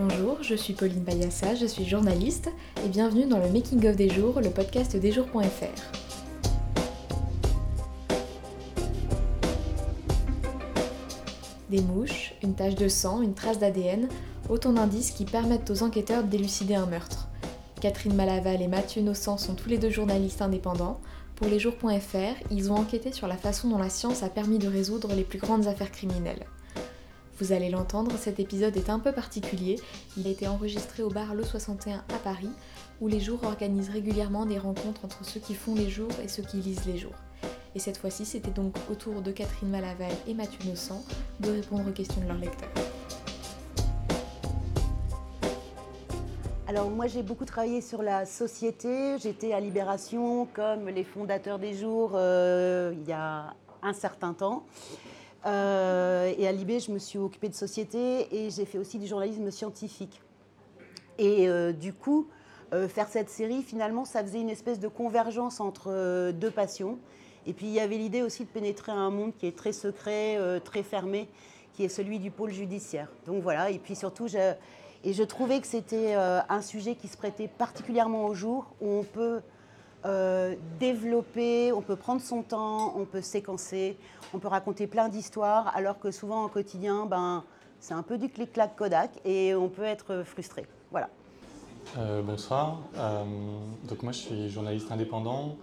Bonjour, je suis Pauline Payassa, je suis journaliste et bienvenue dans le Making of des jours, le podcast des jours.fr. Des mouches, une tache de sang, une trace d'ADN, autant d'indices qui permettent aux enquêteurs d'élucider un meurtre. Catherine Malaval et Mathieu Nossan sont tous les deux journalistes indépendants. Pour les jours.fr, ils ont enquêté sur la façon dont la science a permis de résoudre les plus grandes affaires criminelles. Vous allez l'entendre, cet épisode est un peu particulier. Il a été enregistré au bar Le 61 à Paris, où les jours organisent régulièrement des rencontres entre ceux qui font les jours et ceux qui lisent les jours. Et cette fois-ci, c'était donc au tour de Catherine Malaval et Mathieu Nossan de répondre aux questions de leurs lecteurs. Alors moi j'ai beaucoup travaillé sur la société, j'étais à Libération comme les fondateurs des jours euh, il y a un certain temps. Euh, et à Libé je me suis occupée de société et j'ai fait aussi du journalisme scientifique. Et euh, du coup, faire cette série finalement ça faisait une espèce de convergence entre deux passions. Et puis il y avait l'idée aussi de pénétrer un monde qui est très secret, euh, très fermé, qui est celui du pôle judiciaire. Donc voilà, et puis surtout, je, et je trouvais que c'était euh, un sujet qui se prêtait particulièrement au jour, où on peut euh, développer, on peut prendre son temps, on peut séquencer, on peut raconter plein d'histoires, alors que souvent au quotidien, ben, c'est un peu du clic-clac Kodak et on peut être frustré. Voilà. bonsoir. donc moi je suis journaliste indépendant.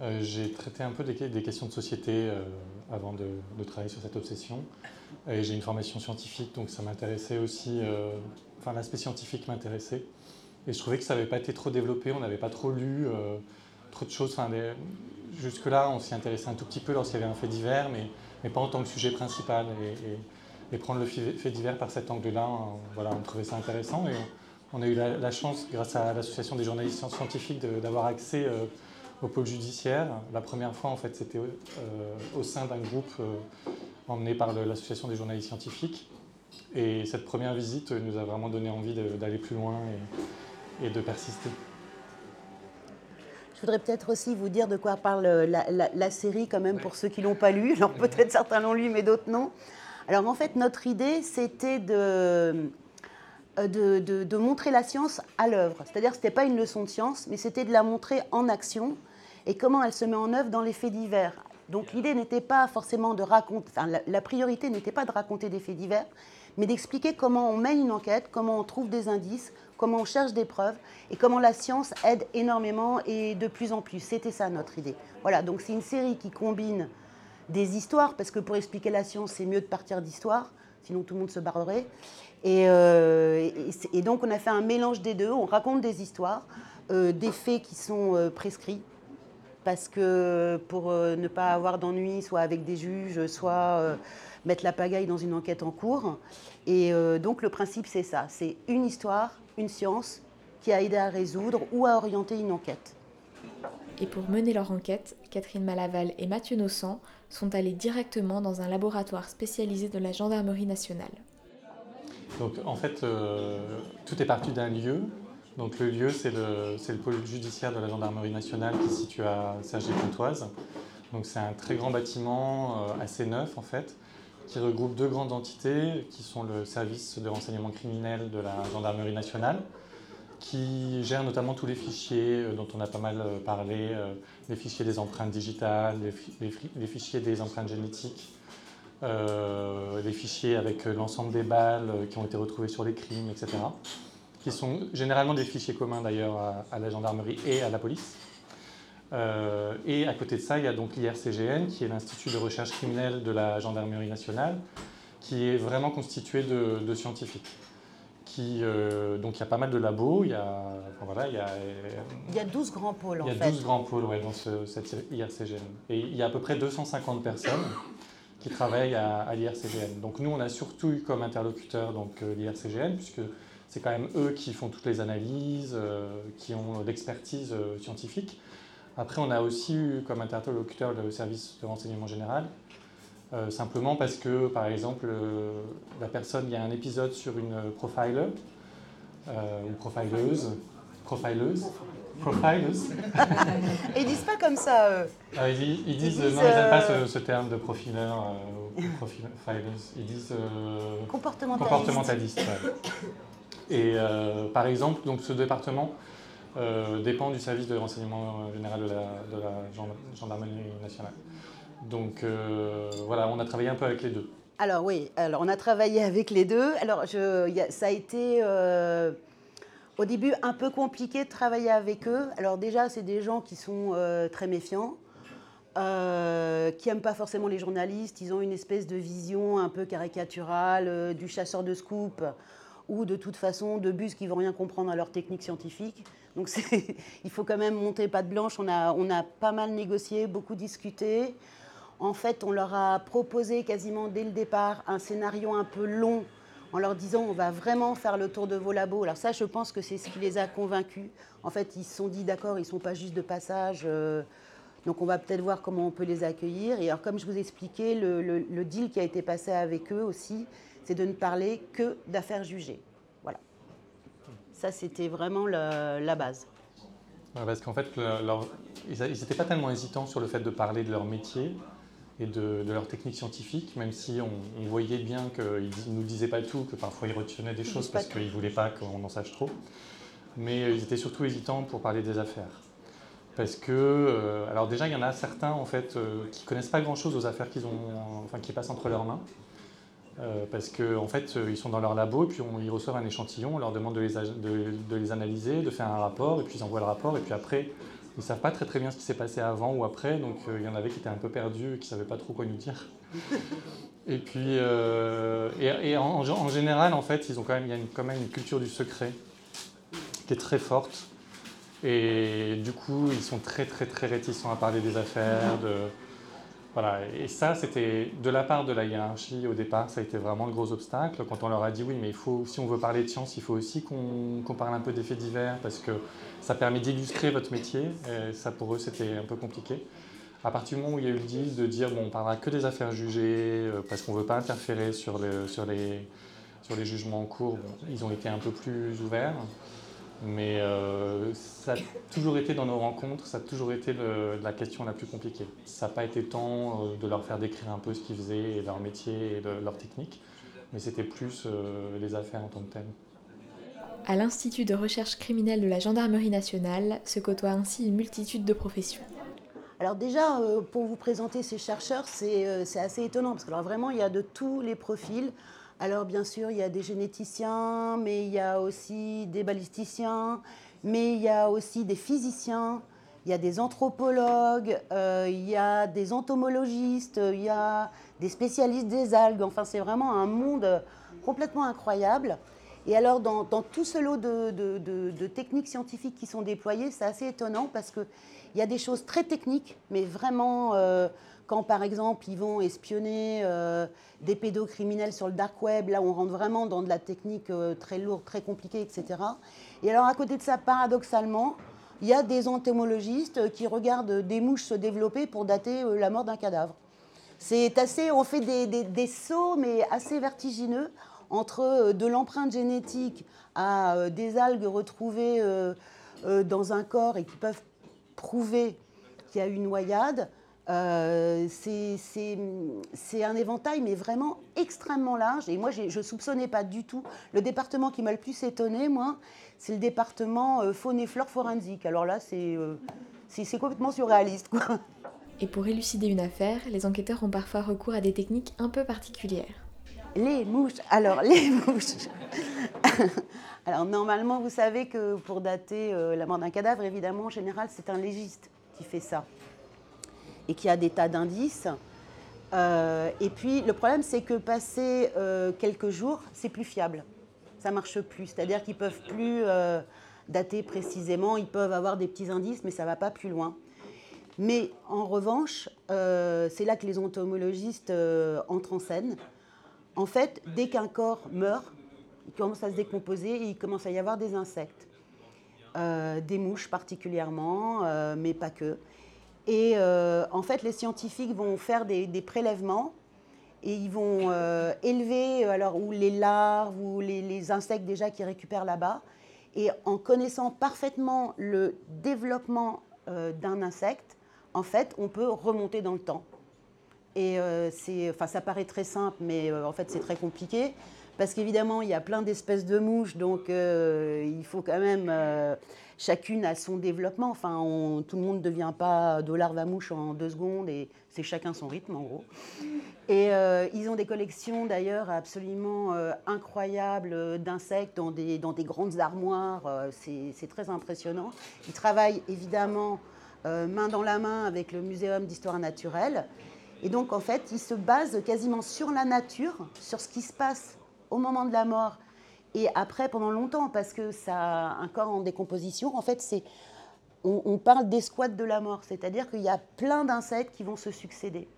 Euh, j'ai traité un peu des, questions de société euh, avant de, travailler sur cette obsession. Et j'ai une formation scientifique, donc ça m'intéressait aussi, euh, enfin l'aspect scientifique m'intéressait. Et je trouvais que ça n'avait pas été trop développé, on n'avait pas trop lu trop de choses. Jusque-là, on s'y intéressait un tout petit peu lorsqu'il y avait un fait divers, mais, mais, pas en tant que sujet principal. Et, prendre le fait divers par cet angle-là, voilà, on trouvait ça intéressant. Et on a eu la, chance, grâce à l'association des journalistes scientifiques, d'avoir accès au pôle judiciaire. La première fois, en fait, c'était euh, au sein d'un groupe euh, emmené par l'association des journalistes scientifiques. Et cette première visite nous a vraiment donné envie d'aller plus loin et, de persister. Je voudrais peut-être aussi vous dire de quoi parle la, série, quand même, pour ceux qui ne l'ont pas lu. Alors peut-être certains l'ont lu, mais d'autres non. Alors en fait, notre idée, c'était de, de, de, montrer la science à l'œuvre. C'est-à-dire que ce n'était pas une leçon de science, mais c'était de la montrer en action et comment elle se met en œuvre dans les faits divers. Donc l'idée n'était pas forcément de raconter, enfin, la, priorité n'était pas de raconter des faits divers, mais d'expliquer comment on mène une enquête, comment on trouve des indices, comment on cherche des preuves et comment la science aide énormément et de plus en plus. C'était ça notre idée. Voilà, donc c'est une série qui combine des histoires, parce que pour expliquer la science, c'est mieux de partir d'histoires, sinon tout le monde se barrerait. Et, euh, donc on a fait un mélange des deux, on raconte des histoires, euh, des faits qui sont euh, prescrits, parce que pour euh, ne pas avoir d'ennui, soit avec des juges, soit euh, mettre la pagaille dans une enquête en cours. Et euh, donc le principe, c'est ça, c'est une histoire, une science qui a aidé à résoudre ou à orienter une enquête. Et pour mener leur enquête, Catherine Malaval et Mathieu Nossan sont allés directement dans un laboratoire spécialisé de la gendarmerie nationale. Donc en fait, tout est parti d'un lieu donc le lieu, c'est le, le, pôle judiciaire de la gendarmerie nationale qui se situe à Cergy-Pontoise. Donc c'est un très grand bâtiment, euh, assez neuf en fait, qui regroupe deux grandes entités qui sont le service de renseignement criminel de la gendarmerie nationale, qui gère notamment tous les fichiers euh, dont on a pas mal euh, parlé, les fichiers des empreintes digitales, les, fichiers des empreintes génétiques, les fichiers avec l'ensemble des balles qui ont été retrouvées sur les crimes, etc qui sont généralement des fichiers communs d'ailleurs à, la gendarmerie et à la police. Euh, et à côté de ça, il y a donc l'IRCGN, qui est l'Institut de recherche criminelle de la gendarmerie nationale, qui est vraiment constitué de, scientifiques. Qui, euh, donc il y a pas mal de labos, il y a, voilà, il y a, il y a 12 grands pôles en fait. Il y a 12 grands pôles ouais, dans ce, cette IRCGN. Et il y a à peu près 250 personnes qui travaillent à, l'IRCGN. Donc nous, on a surtout eu comme interlocuteur donc, euh, l'IRCGN, puisque c'est quand même eux qui font toutes les analyses, euh, qui ont l'expertise euh, scientifique. Après, on a aussi eu comme interlocuteur le service de renseignement général, euh, simplement parce que, par exemple, la personne, il y a un épisode sur une profiler, ou profileuse, profileuse, profilers. ils disent pas comme ça. Ah, ils, disent, non, ils n'aiment pas ce, terme de ou profilers. Ils disent comportementaliste. comportementaliste Et par exemple, donc ce département dépend du service de renseignement général de la, gendarmerie nationale. Donc voilà, on a travaillé un peu avec les deux. Alors oui, alors on a travaillé avec les deux. Alors je, ça a été au début un peu compliqué de travailler avec eux. Alors déjà, c'est des gens qui sont euh, très méfiants, euh, qui n'aiment pas forcément les journalistes. Ils ont une espèce de vision un peu caricaturale euh, du chasseur de scoop ou de toute façon de bus qui vont rien comprendre à leur technique scientifique. Donc il faut quand même monter patte blanche. On a, on a pas mal négocié, beaucoup discuté. En fait, on leur a proposé quasiment dès le départ un scénario un peu long en leur disant on va vraiment faire le tour de vos labos. Alors ça, je pense que c'est ce qui les a convaincus. En fait, ils se sont dit d'accord, ils ne sont pas juste de passage. Euh, donc on va peut-être voir comment on peut les accueillir. Et alors comme je vous expliquais, le, le, deal qui a été passé avec eux aussi, c'est de ne parler que d'affaires jugées. Voilà. Ça, c'était vraiment la, base. parce qu'en fait, ils n'étaient pas tellement hésitants sur le fait de parler de leur métier et de, leur technique scientifique, même si on, voyait bien qu'ils ne nous disaient pas tout, que parfois ils retenaient des choses parce qu'ils ne voulaient pas qu'on en sache trop. Mais ils étaient surtout hésitants pour parler des affaires. Parce que, euh, alors déjà, il y en a certains en fait euh, qui connaissent pas grand-chose aux affaires qu'ils ont, enfin qui passent entre leurs mains. Euh, parce qu'en en fait, ils sont dans leur labo et puis on, ils reçoivent un échantillon, on leur demande de les, de, de les analyser, de faire un rapport, et puis ils envoient le rapport, et puis après, ils ne savent pas très très bien ce qui s'est passé avant ou après, donc euh, il y en avait qui étaient un peu perdus et qui ne savaient pas trop quoi nous dire. et puis, euh, et, en, général, en fait, ils ont quand même, il y a quand même une culture du secret qui est très forte. Et du coup, ils sont très très très réticents à parler des affaires, de, et ça, c'était de la part de la hiérarchie au départ, ça a été vraiment le gros obstacle. Quand on leur a dit oui, mais il faut, si on veut parler de science, il faut aussi qu'on parle un peu des faits divers parce que ça permet d'illustrer votre métier. Et ça, pour eux, c'était un peu compliqué. À partir du moment où il y a eu le deal de dire bon, on parlera que des affaires jugées euh, parce qu'on ne veut pas interférer sur les jugements en cours, ils ont été un peu plus ouverts. Mais euh, ça a toujours été dans nos rencontres, ça a toujours été la question la plus compliquée. Ça n'a pas été tant euh, de leur faire décrire un peu ce qu'ils faisaient et leur métier et leur technique, mais c'était plus euh, les affaires en tant que telles. À l'Institut de recherche criminelle de la Gendarmerie nationale se côtoient ainsi une multitude de professions. Alors déjà, pour vous présenter ces chercheurs, c'est assez étonnant, parce que alors vraiment, il y a de tous les profils. Alors bien sûr, il y a des généticiens, mais il y a aussi des balisticiens, mais il y a aussi des physiciens, il y a des anthropologues, euh, il y a des entomologistes, il y a des spécialistes des algues. Enfin, c'est vraiment un monde complètement incroyable. Et alors, dans, tout ce lot de, techniques scientifiques qui sont déployées, c'est assez étonnant parce qu'il y a des choses très techniques, mais vraiment... Euh, quand par exemple ils vont espionner euh, des pédocriminels sur le dark web, là on rentre vraiment dans de la technique euh, très lourde, très compliquée, etc. Et alors à côté de ça, paradoxalement, il y a des entomologistes qui regardent des mouches se développer pour dater euh, la mort d'un cadavre. C'est assez, on fait des, des, sauts, mais assez vertigineux, entre de l'empreinte génétique à des algues retrouvées dans un corps et qui peuvent prouver qu'il y a une noyade, euh, c'est un éventail, mais vraiment extrêmement large. Et moi, je ne soupçonnais pas du tout. Le département qui m'a le plus étonné, moi, c'est le département euh, faune et flore forensique. Alors là, c'est euh, complètement surréaliste. Quoi. Et pour élucider une affaire, les enquêteurs ont parfois recours à des techniques un peu particulières. Les mouches. Alors, les mouches. Alors, normalement, vous savez que pour dater la mort d'un cadavre, évidemment, en général, c'est un légiste qui fait ça et qui a des tas d'indices. Euh, et puis le problème, c'est que passer euh, quelques jours, c'est plus fiable. Ça marche plus. C'est-à-dire qu'ils peuvent plus euh, dater précisément. Ils peuvent avoir des petits indices, mais ça va pas plus loin. Mais en revanche, c'est là que les entomologistes entrent en scène. En fait, dès qu'un corps meurt, il commence à se décomposer et il commence à y avoir des insectes, des mouches particulièrement, mais pas que. Et euh, en fait, les scientifiques vont faire des, prélèvements et ils vont euh, élever euh, alors, ou les larves ou les, insectes déjà qui récupèrent là-bas. Et en connaissant parfaitement le développement d'un insecte, en fait, on peut remonter dans le temps. Et enfin, ça paraît très simple, mais en fait, c'est très compliqué parce qu'évidemment, il y a plein d'espèces de mouches, donc euh, il faut quand même. Euh, chacune a son développement. Enfin, tout le monde ne devient pas de larve à mouche en deux secondes et c'est chacun son rythme en gros. Et euh, ils ont des collections d'ailleurs absolument incroyables d'insectes dans des, dans des grandes armoires. c'est très impressionnant. Ils travaillent évidemment main dans la main avec le Muséum d'histoire naturelle. Et donc, en fait, ils se basent quasiment sur la nature, sur ce qui se passe au moment de la mort et après pendant longtemps, parce que ça un corps en décomposition. En fait, c'est on, parle d'escouade de la mort, c'est-à-dire qu'il y a plein d'insectes qui vont se succéder.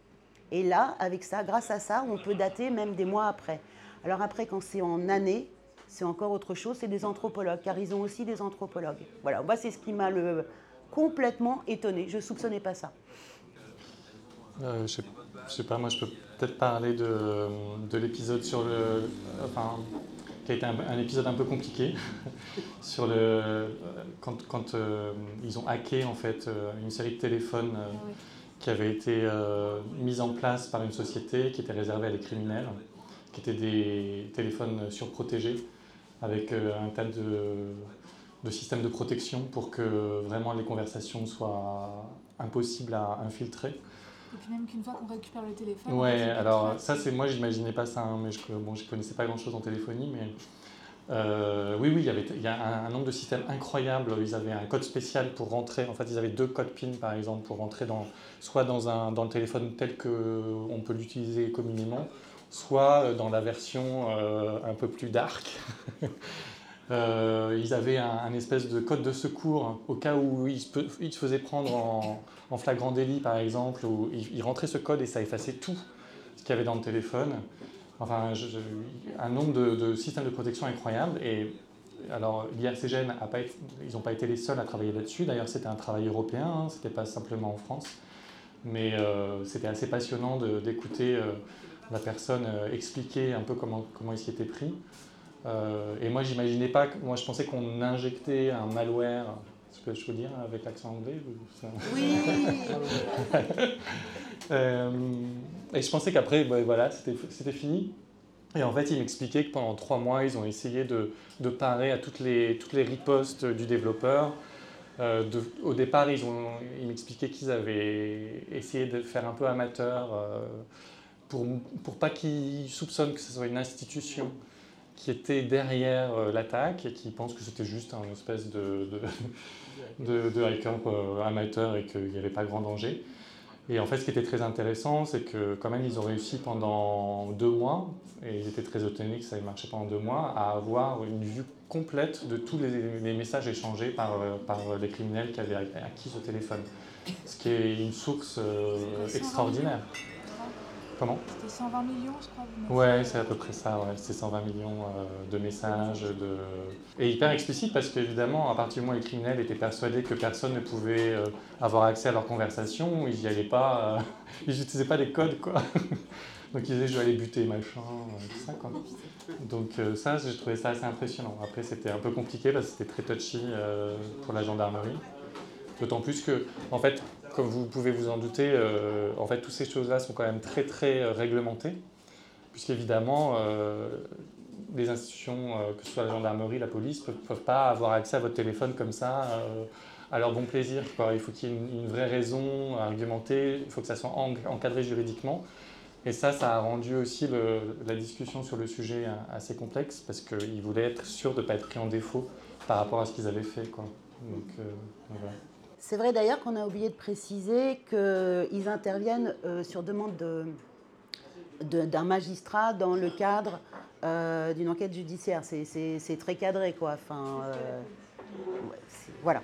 Et là, avec ça, grâce à ça, on peut dater même des mois après. Alors après, quand c'est en années, c'est encore autre chose, c'est des anthropologues, car ils ont aussi des anthropologues. Voilà, moi c'est ce qui m'a complètement étonné. Je ne soupçonnais pas ça. Euh, je, sais, sais pas, moi je peux peut-être parler de, de l'épisode sur le. Qui a été un, épisode un peu compliqué, sur le. Quand, quand euh, ils ont hacké en fait euh, une série de téléphones ah qui avait été mise en place par une société qui était réservée à des criminels, qui étaient des téléphones surprotégés avec un tas de, de systèmes de protection pour que vraiment les conversations soient impossibles à infiltrer. Et puis même qu'une fois qu'on récupère le téléphone. Ouais, alors ça c'est moi j'imaginais pas ça, hein, mais je, bon, je connaissais pas grand chose en téléphonie, mais euh, oui, oui, il y, avait, il y a un, nombre de systèmes incroyables. Ils avaient un code spécial pour rentrer. En fait, ils avaient deux codes PIN, par exemple, pour rentrer dans, soit dans, un, dans le téléphone tel qu'on peut l'utiliser communément, soit dans la version euh, un peu plus dark. Euh, ils avaient un, espèce de code de secours au cas où ils se, faisaient prendre en, flagrant délit, par exemple, où ils, rentraient ce code et ça effaçait tout ce qu'il y avait dans le téléphone. Enfin, un nombre de, systèmes de protection incroyables. Et alors, l'IRCGN, ils n'ont pas été les seuls à travailler là-dessus. D'ailleurs, c'était un travail européen, hein, ce n'était pas simplement en France. Mais euh, c'était assez passionnant d'écouter euh, la personne expliquer un peu comment, comment il s'y était pris. Euh, et moi, j'imaginais pas, moi je pensais qu'on injectait un malware, ce que je peux dire avec l'accent anglais Oui euh, Et je pensais qu'après, ben, voilà, c'était fini. Et en fait, il m'expliquait que pendant trois mois, ils ont essayé de, de parer à toutes les, toutes les ripostes du développeur. Euh, au départ, ils, ont, ils m'expliquaient qu'ils avaient essayé de faire un peu amateur pour, pour pas qu'ils soupçonnent que ce soit une institution qui était derrière euh, l'attaque et qui pense que c'était juste un espèce de, de, de, hacker euh, amateur et qu'il n'y avait pas grand danger. Et en fait, ce qui était très intéressant, c'est que quand même, ils ont réussi pendant deux mois, et ils étaient très étonnés que ça ait marché pendant deux mois, à avoir une vue complète de tous les, messages échangés par, euh, par les criminels qui avaient acquis ce téléphone. Ce qui est une source extraordinaire. C'était 120 millions, je crois. Ouais, c'est à peu près ça, ouais. c'est 120 millions euh, de messages. De... Et hyper explicite parce qu'évidemment, à partir du moment où les criminels étaient persuadés que personne ne pouvait euh, avoir accès à leurs conversations, ils n'y allaient pas, euh, ils n'utilisaient pas des codes, quoi. Donc ils disaient je vais aller buter, machin, tout ça, quoi. Donc ça, j'ai trouvé ça assez impressionnant. Après, c'était un peu compliqué parce que c'était très touchy pour la gendarmerie. D'autant plus que, en fait, comme vous pouvez vous en douter, euh, en fait, toutes ces choses-là sont quand même très, très euh, réglementées, puisqu'évidemment, euh, les institutions, que ce soit la gendarmerie, la police, ne peuvent, pas avoir accès à votre téléphone comme ça, à leur bon plaisir. Il faut qu'il y ait une, vraie raison argumentée, il faut que ça soit encadré juridiquement. Et ça, ça a rendu aussi la discussion sur le sujet assez complexe, parce qu'ils voulaient être sûrs de ne pas être pris en défaut par rapport à ce qu'ils avaient fait. Quoi. Donc, voilà. C'est vrai d'ailleurs qu'on a oublié de préciser qu'ils interviennent euh, sur demande d'un magistrat dans le cadre euh, d'une enquête judiciaire. C'est très cadré, quoi. Enfin, euh, voilà.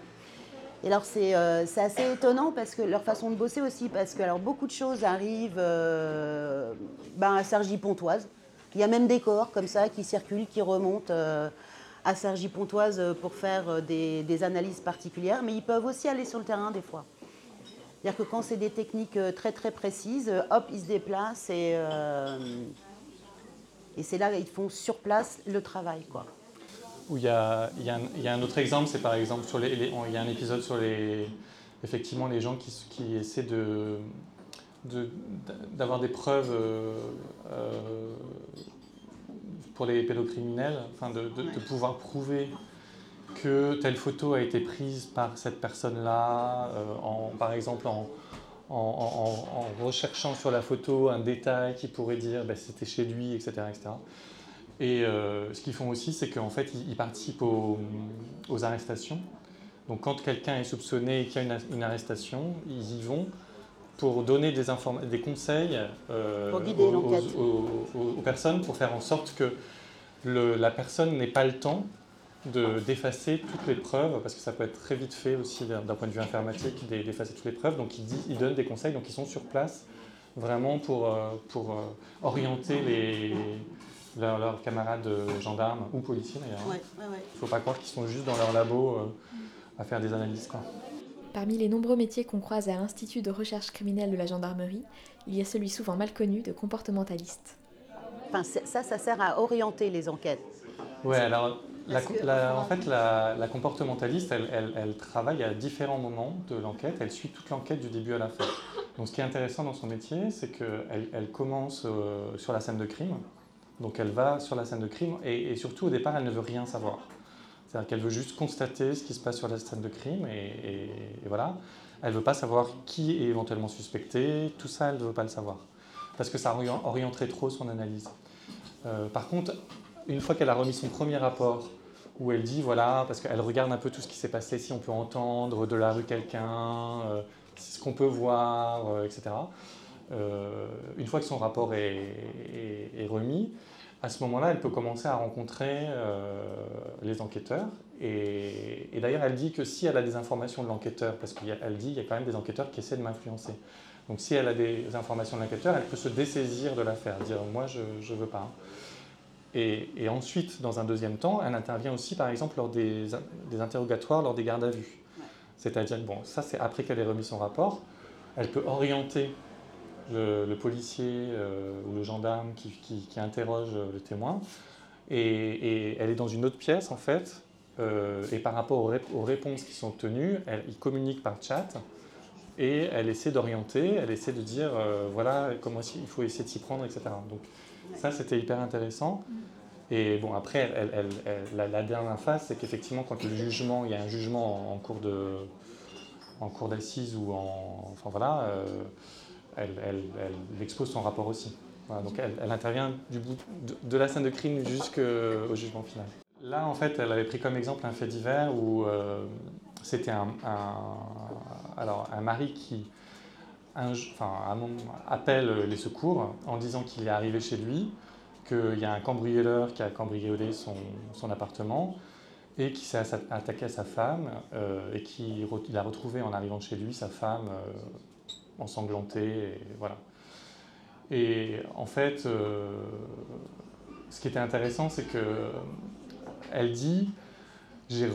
Et alors c'est assez étonnant parce que leur façon de bosser aussi, parce que alors beaucoup de choses arrivent ben, à Sergi Pontoise. Il y a même des corps comme ça qui circulent, qui remontent à Sergi Pontoise pour faire euh, des, analyses particulières, mais ils peuvent aussi aller sur le terrain des fois. C'est-à-dire que quand c'est des techniques euh, très très précises, euh, hop, ils se déplacent et, c'est là qu'ils font sur place le travail. Quoi. Où il y a, un, autre exemple, c'est par exemple sur les, il y a un épisode sur les effectivement les gens qui, essaient d'avoir des preuves pour les pédocriminels, enfin de, de, pouvoir prouver que telle photo a été prise par cette personne-là, en, par exemple en, en, recherchant sur la photo un détail qui pourrait dire ben, c'était chez lui, etc. etc. Et ce qu'ils font aussi, c'est qu'en fait, ils, participent aux, aux, arrestations. Donc quand quelqu'un est soupçonné et qu'il y a une, une, arrestation, ils y vont pour donner des, des conseils euh, aux, personnes pour faire en sorte que la personne n'ait pas le temps d'effacer toutes les preuves, parce que ça peut être très vite fait aussi d'un point de vue informatique d'effacer toutes les preuves. Donc ils, il donnent des conseils, donc ils sont sur place vraiment pour, euh, pour euh, orienter les, leurs, camarades gendarmes ou policiers d'ailleurs. Il ne faut pas croire qu'ils sont juste dans leur labo à faire des analyses. Quoi. Parmi les nombreux métiers qu'on croise à l'Institut de recherche criminelle de la gendarmerie, il y a celui souvent mal connu de comportementaliste. Enfin, ça, ça sert à orienter les enquêtes. Oui, alors en fait, la, comportementaliste, elle, travaille à différents moments de l'enquête. Elle suit toute l'enquête du début à la fin. Donc, ce qui est intéressant dans son métier, c'est qu'elle elle commence euh, sur la scène de crime. Donc, elle va sur la scène de crime et surtout, au départ, elle ne veut rien savoir. C'est-à-dire qu'elle veut juste constater ce qui se passe sur la scène de crime et, voilà. Elle ne veut pas savoir qui est éventuellement suspecté, tout ça, elle ne veut pas le savoir. Parce que ça orienterait trop son analyse. Euh, par contre, une fois qu'elle a remis son premier rapport, où elle dit, voilà, parce qu'elle regarde un peu tout ce qui s'est passé, si on peut entendre de la rue quelqu'un, euh, ce qu'on peut voir, euh, etc. une fois que son rapport est remis, à ce moment-là, elle peut commencer à rencontrer euh, les enquêteurs. Et, d'ailleurs, elle dit que si elle a des informations de l'enquêteur, parce qu'elle dit qu'il y a quand même des enquêteurs qui essaient de m'influencer. Donc si elle a des informations de l'enquêteur, elle peut se dessaisir de l'affaire, dire moi je ne veux pas. Et, ensuite, dans un deuxième temps, elle intervient aussi par exemple lors des, des interrogatoires, lors des gardes à vue. C'est-à-dire, bon, ça c'est après qu'elle ait remis son rapport, elle peut orienter le, policier euh, ou le gendarme qui, interroge le témoin. Et, elle est dans une autre pièce, en fait, euh, et par rapport aux, réponses qui sont obtenues, elle, il communique par chat, et elle essaie d'orienter, elle essaie de dire, euh, voilà, comment il faut essayer de s'y prendre, etc. Donc ça, c'était hyper intéressant. Et bon, après, la, dernière phase, c'est qu'effectivement, quand le jugement, il y a un jugement en, cours de en cours d'assises ou en, enfin voilà, elle, expose son rapport aussi. donc elle, intervient de, la scène de crime jusqu'au jugement final. Là, en fait, elle avait pris comme exemple un fait divers où euh, c'était un, alors, un mari qui enfin, appelle les secours en disant qu'il est arrivé chez lui, qu'il y a un cambrioleur qui a cambriolé son, appartement et qui s'est attaqué à sa femme euh, et qu'il a retrouvé en arrivant chez lui sa femme euh, ensanglanté, et voilà. Et en fait, euh, ce qui était intéressant, c'est que elle dit j'ai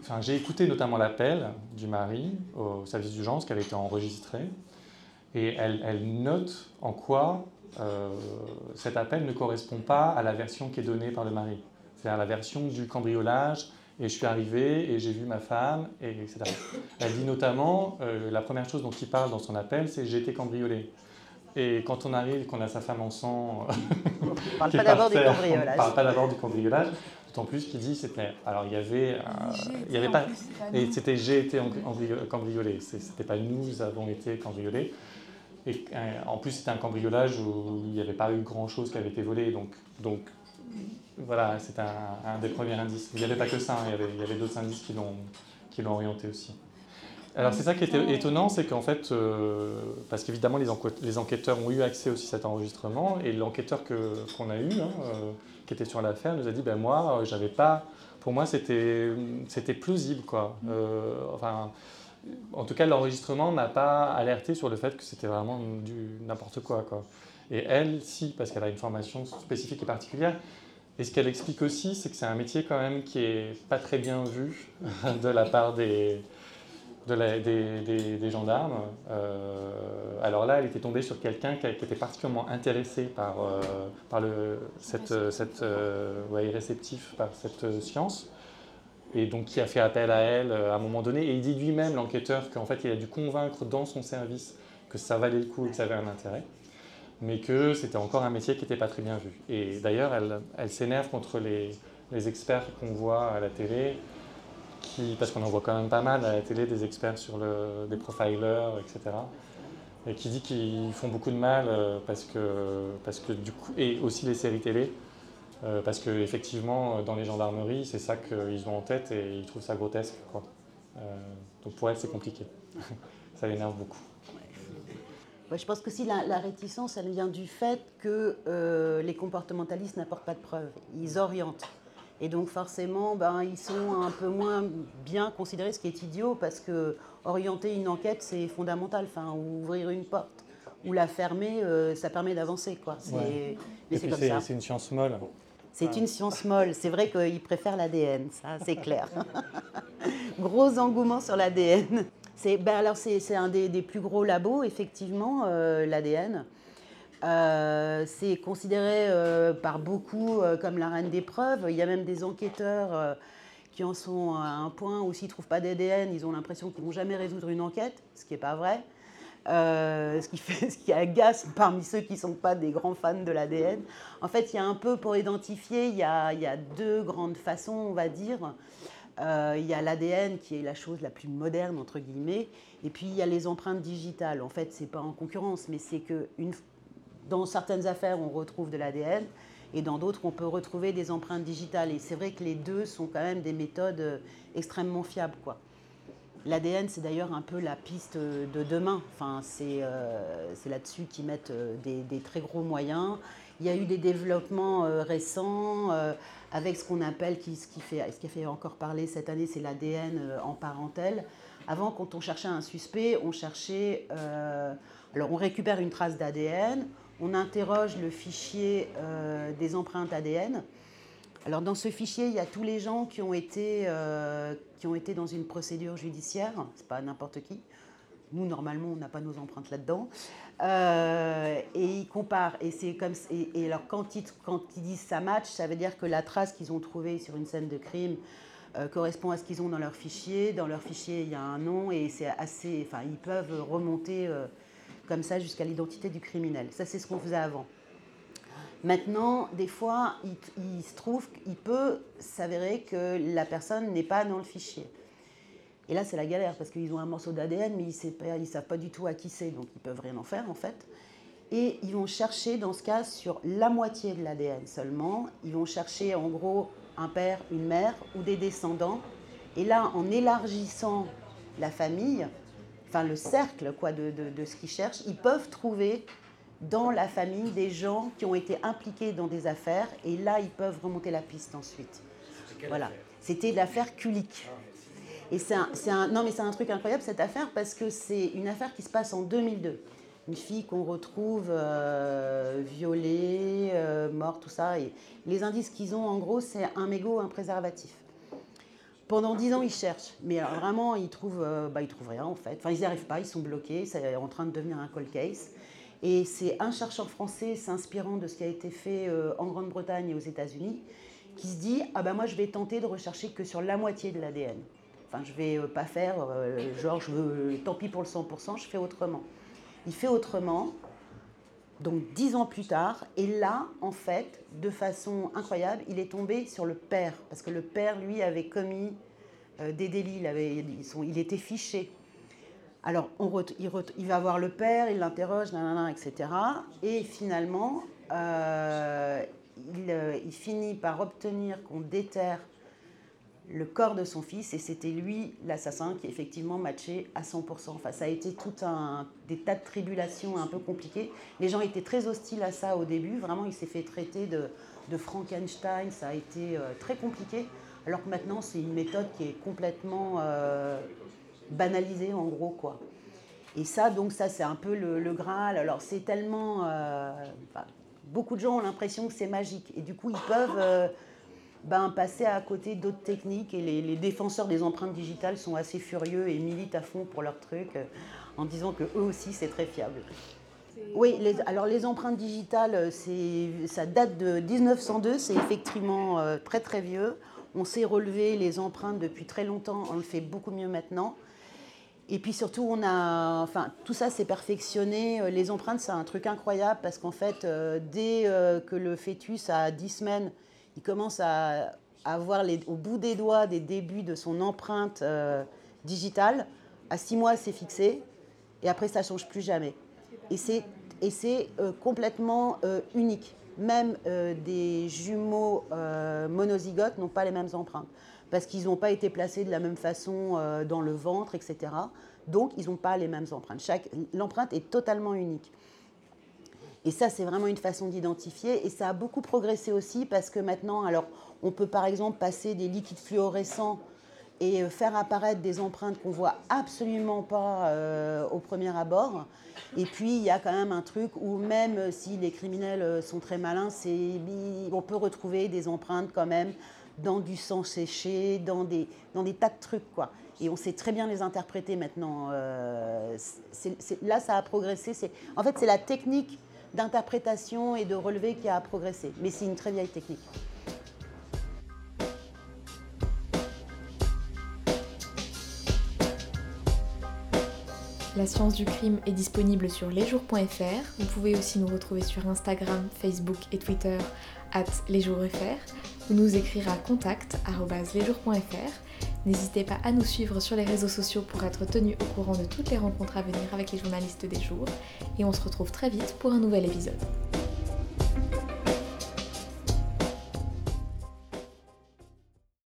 enfin, écouté notamment l'appel du mari au service d'urgence qui avait été enregistré, et elle, elle note en quoi euh, cet appel ne correspond pas à la version qui est donnée par le mari, c'est-à-dire la version du cambriolage et je suis arrivé et j'ai vu ma femme, et etc. Elle dit notamment, euh, la première chose dont il parle dans son appel, c'est j'ai été cambriolé. Et quand on arrive, qu'on a sa femme en sang, on ne parle pas d'abord du cambriolage. On parle pas d'abord du cambriolage. D'autant plus qu'il dit, c'était, alors il y avait, euh, il y avait pas, et c'était j'ai été cambriolé. C'était pas nous avons été cambriolés. Et euh, en plus, c'était un cambriolage où il n'y avait pas eu grand chose qui avait été volé, donc, donc voilà, c'est un, des premiers indices. Il n'y avait pas que ça, hein, il y avait, d'autres indices qui l'ont, orienté aussi. Alors c'est ça qui était étonnant, c'est qu'en fait, euh, parce qu'évidemment les, enquêteurs ont eu accès aussi à cet enregistrement, et l'enquêteur qu'on a eu, hein, euh, qui était sur l'affaire, nous a dit, ben moi, euh, j'avais pas, pour moi c'était, plausible, quoi. enfin, en tout cas, l'enregistrement n'a pas alerté sur le fait que c'était vraiment du n'importe quoi, quoi. Et elle, si, parce qu'elle a une formation spécifique et particulière, et ce qu'elle explique aussi, c'est que c'est un métier quand même qui est pas très bien vu de la part des, des, gendarmes. Euh, alors là, elle était tombée sur quelqu'un qui, était particulièrement intéressé par, euh, par le, cette, cette euh, réceptif par cette science. Et donc qui a fait appel à elle à un moment donné. Et il dit lui-même, l'enquêteur, qu'en fait il a dû convaincre dans son service que ça valait le coup et que ça avait un intérêt. Mais que c'était encore un métier qui n'était pas très bien vu. Et d'ailleurs, elle, s'énerve contre les, experts qu'on voit à la télé, parce qu'on en voit quand même pas mal à la télé, des experts sur des profilers, etc. Et qui dit qu'ils font beaucoup de mal euh, parce que, parce que du coup, et aussi les séries télé, euh, parce qu'effectivement, dans les gendarmeries, c'est ça qu'ils ont en tête et ils trouvent ça grotesque. Euh, donc pour elle, c'est compliqué. ça l'énerve beaucoup. Je pense que si la, la, réticence, elle vient du fait que euh, les comportementalistes n'apportent pas de preuves. Ils orientent. Et donc forcément, ben, ils sont un peu moins bien considérés, ce qui est idiot, parce que orienter une enquête, c'est fondamental. Enfin, ouvrir une porte ou la fermer, euh, ça permet d'avancer. Quoi. Ouais. Mais c'est comme ça. C'est une science molle. C'est une science molle. C'est vrai qu'ils préfèrent l'ADN, ça, c'est clair. gros engouement sur l'ADN. C'est ben c'est un des, plus gros labos, effectivement, euh, l'ADN. Euh, c'est considéré euh, par beaucoup comme la reine des preuves. Il y a même des enquêteurs qui en sont à un point où s'ils ne trouvent pas d'ADN, ils ont l'impression qu'ils vont jamais résoudre une enquête, ce qui n'est pas vrai. Ce, qui fait, ce qui agace parmi ceux qui ne sont pas des grands fans de l'ADN. En fait, il y a un peu pour identifier, il y a deux grandes façons, on va dire. Euh, il y a l'ADN qui est la chose la plus moderne, entre guillemets, et puis il y a les empreintes digitales. En fait, ce n'est pas en concurrence, mais c'est que une, dans certaines affaires, on retrouve de l'ADN, et dans d'autres, on peut retrouver des empreintes digitales. Et c'est vrai que les deux sont quand même des méthodes euh, extrêmement fiables. Quoi. L'ADN, c'est d'ailleurs un peu la piste de demain. Enfin, c'est euh, là-dessus qu'ils mettent euh, des, très gros moyens. Il y a eu des développements euh, récents euh, avec ce qu'on appelle, ce, qui fait, ce qui a fait encore parler cette année, c'est l'ADN euh, en parentèle. Avant, quand on cherchait un suspect, on cherchait. alors, on récupère une trace d'ADN, on interroge le fichier des empreintes ADN. Alors dans ce fichier, il y a tous les gens qui ont été, qui ont été dans une procédure judiciaire, c'est pas n'importe qui. Nous, normalement, on n'a pas nos empreintes là-dedans. Euh, et ils comparent. Et, comme, et, alors, quand ils, disent ça match, ça veut dire que la trace qu'ils ont trouvée sur une scène de crime euh, correspond à ce qu'ils ont dans leur fichier. Dans leur fichier, il y a un nom et c'est assez. Enfin, ils peuvent remonter euh, comme ça jusqu'à l'identité du criminel. Ça, c'est ce qu'on faisait avant. Maintenant, des fois, il, il se trouve qu'il peut s'avérer que la personne n'est pas dans le fichier. Et là, c'est la galère parce qu'ils ont un morceau d'ADN, mais ils ne savent pas du tout à qui c'est, donc ils peuvent rien en faire en fait. Et ils vont chercher, dans ce cas, sur la moitié de l'ADN seulement. Ils vont chercher en gros un père, une mère ou des descendants. Et là, en élargissant la famille, enfin le cercle quoi, de, de, de ce qu'ils cherchent, ils peuvent trouver dans la famille des gens qui ont été impliqués dans des affaires. Et là, ils peuvent remonter la piste ensuite. Voilà. C'était l'affaire Kulik. Et c'est un, non, mais c'est un truc incroyable cette affaire parce que c'est une affaire qui se passe en 2002. Une fille qu'on retrouve euh, violée, euh, morte, tout ça. Les indices qu'ils ont, en gros, c'est un mégot, un préservatif. Pendant dix ans, ils cherchent, mais vraiment, ils trouvent, euh, bah, ils trouvent rien en fait. Enfin, ils n'y arrivent pas, ils sont bloqués, c'est en train de devenir un cold case. Et c'est un chercheur français s'inspirant de ce qui a été fait en Grande-Bretagne et aux États-Unis qui se dit ah ben moi je vais tenter de rechercher que sur la moitié de l'ADN. Enfin, je vais pas faire, euh, genre, veux, tant pis pour le 100%, je fais autrement. Il fait autrement, donc dix ans plus tard, et là, en fait, de façon incroyable, il est tombé sur le père, parce que le père, lui, avait commis euh, des délits, il, avait, il était fiché. Alors, il, il, va voir le père, il l'interroge, etc. Et finalement, euh, il, finit par obtenir qu'on déterre le corps de son fils et c'était lui l'assassin qui effectivement matché à 100%. Enfin, ça a été tout un des tas de tribulations un peu compliquées. Les gens étaient très hostiles à ça au début. Vraiment, il s'est fait traiter de, Frankenstein. Ça a été euh, très compliqué. Alors que maintenant, c'est une méthode qui est complètement euh, banalisée en gros quoi. Et ça, donc ça, c'est un peu le, Graal. Alors c'est tellement, euh, beaucoup de gens ont l'impression que c'est magique et du coup ils peuvent ben, passer à côté d'autres techniques. Et les, les, défenseurs des empreintes digitales sont assez furieux et militent à fond pour leur truc euh, en disant que eux aussi c'est très fiable. Oui, les, alors les empreintes digitales, ça date de 1902, c'est effectivement euh, très très vieux. On sait relever les empreintes depuis très longtemps, on le fait beaucoup mieux maintenant. Et puis surtout, on a, enfin, tout ça s'est perfectionné. Les empreintes, c'est un truc incroyable parce qu'en fait, dès que le fœtus a 10 semaines, il commence à avoir au bout des doigts des débuts de son empreinte digitale. À 6 mois, c'est fixé. Et après, ça change plus jamais. Et c'est, c'est complètement unique même euh, des jumeaux euh, monozygotes n'ont pas les mêmes empreintes parce qu'ils n'ont pas été placés de la même façon euh, dans le ventre, etc. Donc, ils n'ont pas les mêmes empreintes. L'empreinte est totalement unique. Et ça, c'est vraiment une façon d'identifier. Et ça a beaucoup progressé aussi parce que maintenant, alors, on peut par exemple passer des liquides fluorescents et euh, faire apparaître des empreintes qu'on voit absolument pas euh, au premier abord. Et puis il y a quand même un truc où même si les criminels euh, sont très malins, on peut retrouver des empreintes quand même dans du sang séché, dans des, dans des tas de trucs quoi. Et on sait très bien les interpréter maintenant. là, ça a progressé. En fait, c'est la technique d'interprétation et de relevé qui a progressé. Mais c'est une très vieille technique. La science du crime est disponible sur lesjours.fr. Vous pouvez aussi nous retrouver sur Instagram, Facebook et Twitter lesjours.fr ou nous écrire à contact.lesjours.fr. N'hésitez pas à nous suivre sur les réseaux sociaux pour être tenu au courant de toutes les rencontres à venir avec les journalistes des jours. Et on se retrouve très vite pour un nouvel épisode.